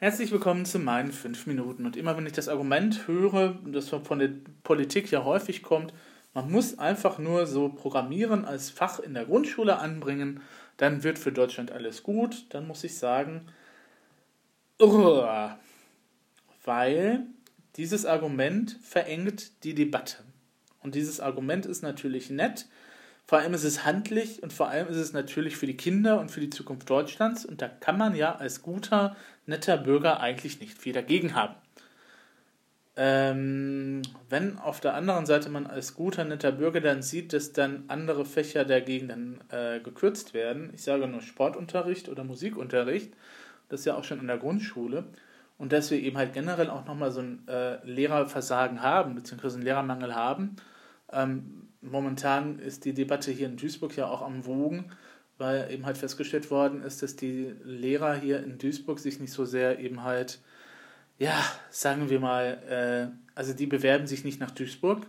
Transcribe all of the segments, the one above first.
Herzlich willkommen zu meinen fünf Minuten. Und immer wenn ich das Argument höre, das von der Politik ja häufig kommt, man muss einfach nur so Programmieren als Fach in der Grundschule anbringen, dann wird für Deutschland alles gut, dann muss ich sagen, weil dieses Argument verengt die Debatte. Und dieses Argument ist natürlich nett, vor allem ist es handlich und vor allem ist es natürlich für die Kinder und für die Zukunft Deutschlands. Und da kann man ja als guter, netter Bürger eigentlich nicht viel dagegen haben. Ähm, wenn auf der anderen Seite man als guter, netter Bürger dann sieht, dass dann andere Fächer dagegen dann äh, gekürzt werden, ich sage nur Sportunterricht oder Musikunterricht, das ist ja auch schon in der Grundschule, und dass wir eben halt generell auch nochmal so ein äh, Lehrerversagen haben, beziehungsweise einen Lehrermangel haben, ähm, momentan ist die Debatte hier in Duisburg ja auch am Wogen, weil eben halt festgestellt worden ist, dass die Lehrer hier in Duisburg sich nicht so sehr eben halt, ja, sagen wir mal, äh, also die bewerben sich nicht nach Duisburg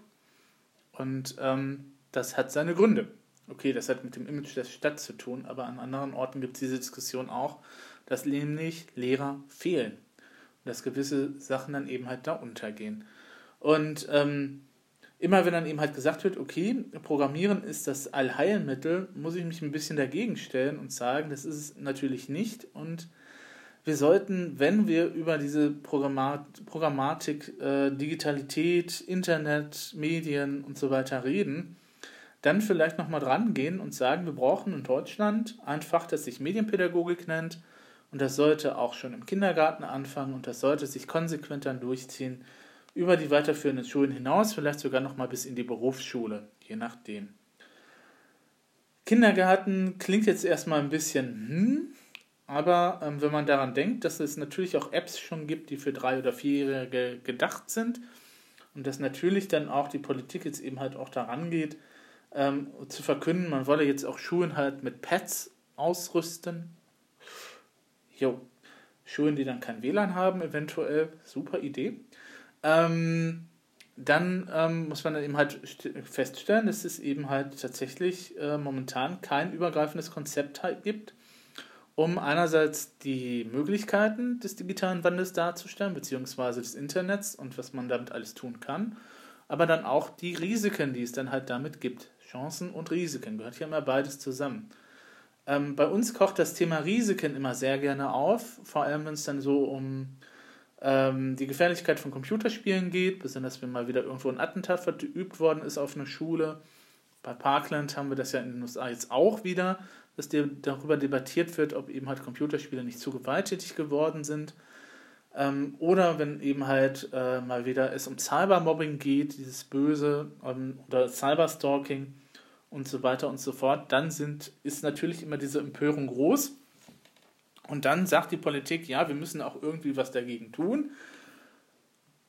und ähm, das hat seine Gründe. Okay, das hat mit dem Image der Stadt zu tun, aber an anderen Orten gibt es diese Diskussion auch, dass nämlich Lehrer fehlen und dass gewisse Sachen dann eben halt da untergehen. Und ähm, immer wenn dann eben halt gesagt wird, okay, Programmieren ist das Allheilmittel, muss ich mich ein bisschen dagegen stellen und sagen, das ist es natürlich nicht. Und wir sollten, wenn wir über diese Programmat Programmatik, äh, Digitalität, Internet, Medien und so weiter reden, dann vielleicht nochmal dran gehen und sagen, wir brauchen in Deutschland ein Fach, das sich Medienpädagogik nennt. Und das sollte auch schon im Kindergarten anfangen und das sollte sich konsequent dann durchziehen über die weiterführenden Schulen hinaus, vielleicht sogar noch mal bis in die Berufsschule, je nachdem. Kindergarten klingt jetzt erstmal ein bisschen, hm, aber ähm, wenn man daran denkt, dass es natürlich auch Apps schon gibt, die für drei- oder vierjährige gedacht sind und dass natürlich dann auch die Politik jetzt eben halt auch daran geht, ähm, zu verkünden, man wolle jetzt auch Schulen halt mit Pads ausrüsten. Jo, Schulen, die dann kein WLAN haben, eventuell, super Idee. Ähm, dann ähm, muss man eben halt feststellen, dass es eben halt tatsächlich äh, momentan kein übergreifendes Konzept halt gibt, um einerseits die Möglichkeiten des digitalen Wandels darzustellen, beziehungsweise des Internets und was man damit alles tun kann, aber dann auch die Risiken, die es dann halt damit gibt. Chancen und Risiken gehört hier immer beides zusammen. Ähm, bei uns kocht das Thema Risiken immer sehr gerne auf, vor allem wenn es dann so um ähm, die Gefährlichkeit von Computerspielen geht, besonders wenn mal wieder irgendwo ein Attentat verübt worden ist auf eine Schule. Bei Parkland haben wir das ja in den USA jetzt auch wieder, dass darüber debattiert wird, ob eben halt Computerspiele nicht zu gewalttätig geworden sind. Ähm, oder wenn eben halt äh, mal wieder es um Cybermobbing geht, dieses Böse ähm, oder Cyberstalking und so weiter und so fort, dann sind, ist natürlich immer diese Empörung groß. Und dann sagt die Politik, ja, wir müssen auch irgendwie was dagegen tun.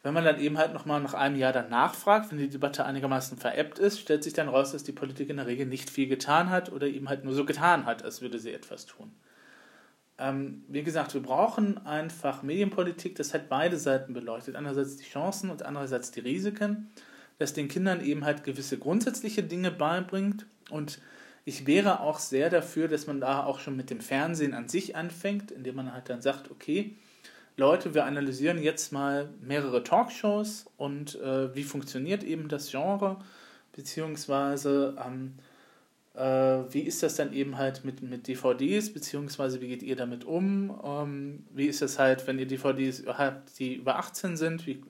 Wenn man dann eben halt nochmal nach einem Jahr dann nachfragt, wenn die Debatte einigermaßen veräppt ist, stellt sich dann raus, dass die Politik in der Regel nicht viel getan hat oder eben halt nur so getan hat, als würde sie etwas tun. Ähm, wie gesagt, wir brauchen einfach Medienpolitik, das hat beide Seiten beleuchtet. Einerseits die Chancen und andererseits die Risiken, das den Kindern eben halt gewisse grundsätzliche Dinge beibringt und ich wäre auch sehr dafür, dass man da auch schon mit dem Fernsehen an sich anfängt, indem man halt dann sagt, okay, Leute, wir analysieren jetzt mal mehrere Talkshows und äh, wie funktioniert eben das Genre, beziehungsweise ähm, äh, wie ist das dann eben halt mit, mit DVDs, beziehungsweise wie geht ihr damit um? Ähm, wie ist das halt, wenn ihr DVDs habt, die über 18 sind, wie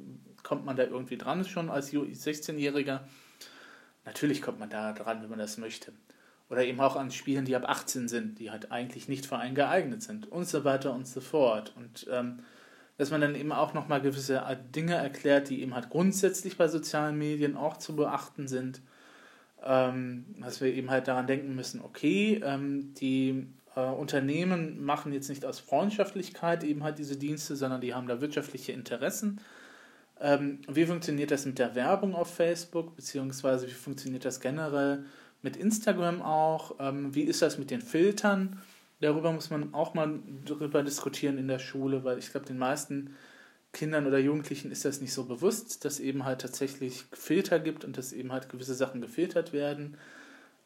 kommt man da irgendwie dran schon als 16-Jähriger? Natürlich kommt man da dran, wenn man das möchte. Oder eben auch an Spielen, die ab 18 sind, die halt eigentlich nicht für einen geeignet sind und so weiter und so fort. Und ähm, dass man dann eben auch nochmal gewisse Dinge erklärt, die eben halt grundsätzlich bei sozialen Medien auch zu beachten sind. Ähm, dass wir eben halt daran denken müssen, okay, ähm, die äh, Unternehmen machen jetzt nicht aus Freundschaftlichkeit eben halt diese Dienste, sondern die haben da wirtschaftliche Interessen. Ähm, wie funktioniert das mit der Werbung auf Facebook, beziehungsweise wie funktioniert das generell mit Instagram auch. Ähm, wie ist das mit den Filtern? Darüber muss man auch mal drüber diskutieren in der Schule, weil ich glaube, den meisten Kindern oder Jugendlichen ist das nicht so bewusst, dass eben halt tatsächlich Filter gibt und dass eben halt gewisse Sachen gefiltert werden.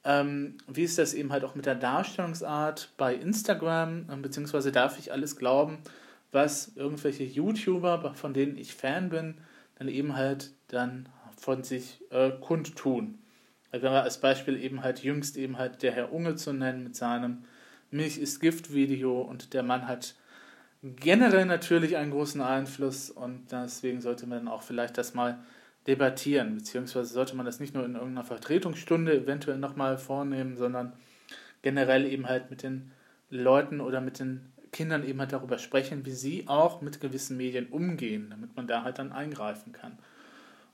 Ähm, wie ist das eben halt auch mit der Darstellungsart bei Instagram, ähm, beziehungsweise darf ich alles glauben, was irgendwelche YouTuber, von denen ich Fan bin, dann eben halt dann von sich äh, kundtun. Also wenn wir als Beispiel eben halt jüngst eben halt der Herr Unge zu nennen mit seinem Milch ist Gift Video und der Mann hat generell natürlich einen großen Einfluss und deswegen sollte man auch vielleicht das mal debattieren, beziehungsweise sollte man das nicht nur in irgendeiner Vertretungsstunde eventuell nochmal vornehmen, sondern generell eben halt mit den Leuten oder mit den Kindern eben halt darüber sprechen, wie sie auch mit gewissen Medien umgehen, damit man da halt dann eingreifen kann.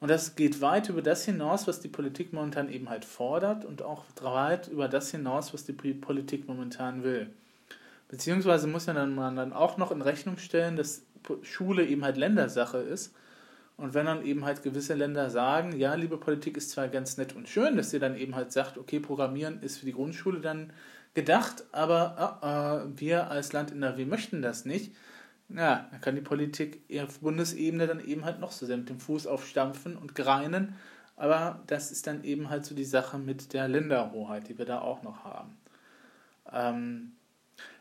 Und das geht weit über das hinaus, was die Politik momentan eben halt fordert und auch weit über das hinaus, was die Politik momentan will. Beziehungsweise muss ja dann man dann auch noch in Rechnung stellen, dass Schule eben halt Ländersache ist. Und wenn dann eben halt gewisse Länder sagen, ja, liebe Politik ist zwar ganz nett und schön, dass ihr dann eben halt sagt, okay, Programmieren ist für die Grundschule dann gedacht, aber äh, wir als Land in NRW möchten das nicht. Ja, dann kann die Politik auf Bundesebene dann eben halt noch so sehr mit dem Fuß aufstampfen und greinen. Aber das ist dann eben halt so die Sache mit der Länderhoheit, die wir da auch noch haben. Ähm,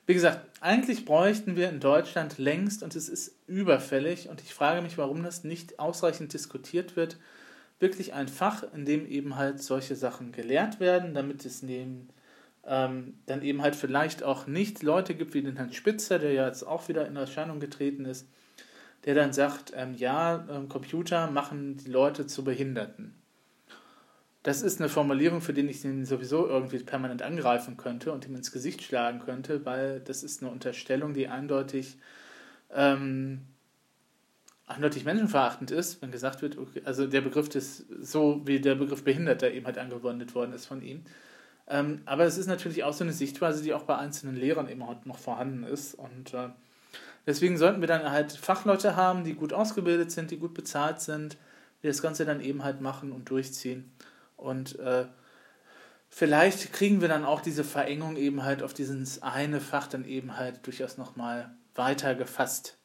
wie gesagt, eigentlich bräuchten wir in Deutschland längst, und es ist überfällig, und ich frage mich, warum das nicht ausreichend diskutiert wird, wirklich ein Fach, in dem eben halt solche Sachen gelehrt werden, damit es neben, ähm, dann eben halt vielleicht auch nicht Leute gibt wie den Herrn Spitzer, der ja jetzt auch wieder in Erscheinung getreten ist, der dann sagt, ähm, ja, ähm, Computer machen die Leute zu Behinderten das ist eine Formulierung, für die ich ihn sowieso irgendwie permanent angreifen könnte und ihm ins Gesicht schlagen könnte, weil das ist eine Unterstellung, die eindeutig, ähm, eindeutig menschenverachtend ist, wenn gesagt wird, okay, also der Begriff ist so, wie der Begriff Behinderter eben halt angewendet worden ist von ihm. Ähm, aber es ist natürlich auch so eine Sichtweise, die auch bei einzelnen Lehrern eben heute noch vorhanden ist und äh, deswegen sollten wir dann halt Fachleute haben, die gut ausgebildet sind, die gut bezahlt sind, die das Ganze dann eben halt machen und durchziehen. Und äh, vielleicht kriegen wir dann auch diese Verengung eben halt auf dieses eine Fach dann eben halt durchaus nochmal weiter gefasst.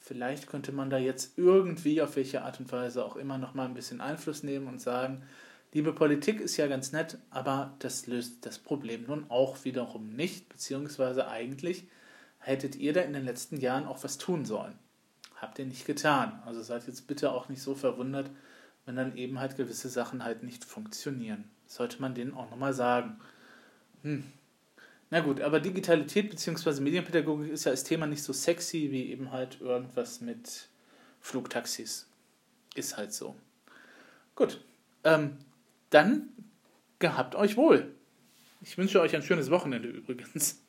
Vielleicht könnte man da jetzt irgendwie, auf welche Art und Weise auch immer, nochmal ein bisschen Einfluss nehmen und sagen, liebe Politik ist ja ganz nett, aber das löst das Problem nun auch wiederum nicht, beziehungsweise eigentlich hättet ihr da in den letzten Jahren auch was tun sollen. Habt ihr nicht getan. Also seid jetzt bitte auch nicht so verwundert, wenn dann eben halt gewisse Sachen halt nicht funktionieren. sollte man denen auch nochmal sagen. Hm. Na gut, aber Digitalität bzw. Medienpädagogik ist ja als Thema nicht so sexy wie eben halt irgendwas mit Flugtaxis. Ist halt so. Gut, ähm, dann gehabt euch wohl. Ich wünsche euch ein schönes Wochenende übrigens.